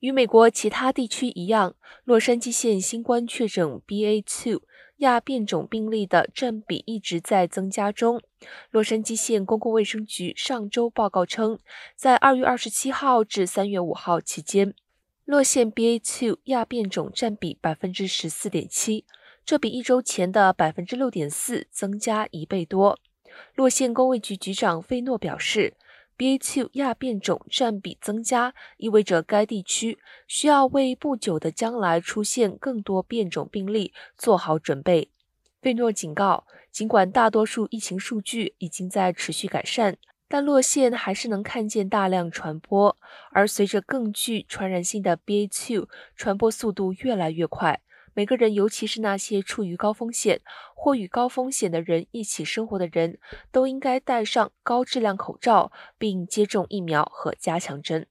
与美国其他地区一样，洛杉矶县新冠确诊 BA.2 亚变种病例的占比一直在增加中。洛杉矶县公共卫生局上周报告称，在二月二十七号至三月五号期间，洛县 BA.2 亚变种占比百分之十四点七，这比一周前的百分之六点四增加一倍多。洛县公卫局局长费诺表示。BA.2 亚变种占比增加，意味着该地区需要为不久的将来出现更多变种病例做好准备。费诺警告，尽管大多数疫情数据已经在持续改善，但洛县还是能看见大量传播，而随着更具传染性的 BA.2 传播速度越来越快。每个人，尤其是那些处于高风险或与高风险的人一起生活的人，都应该戴上高质量口罩，并接种疫苗和加强针。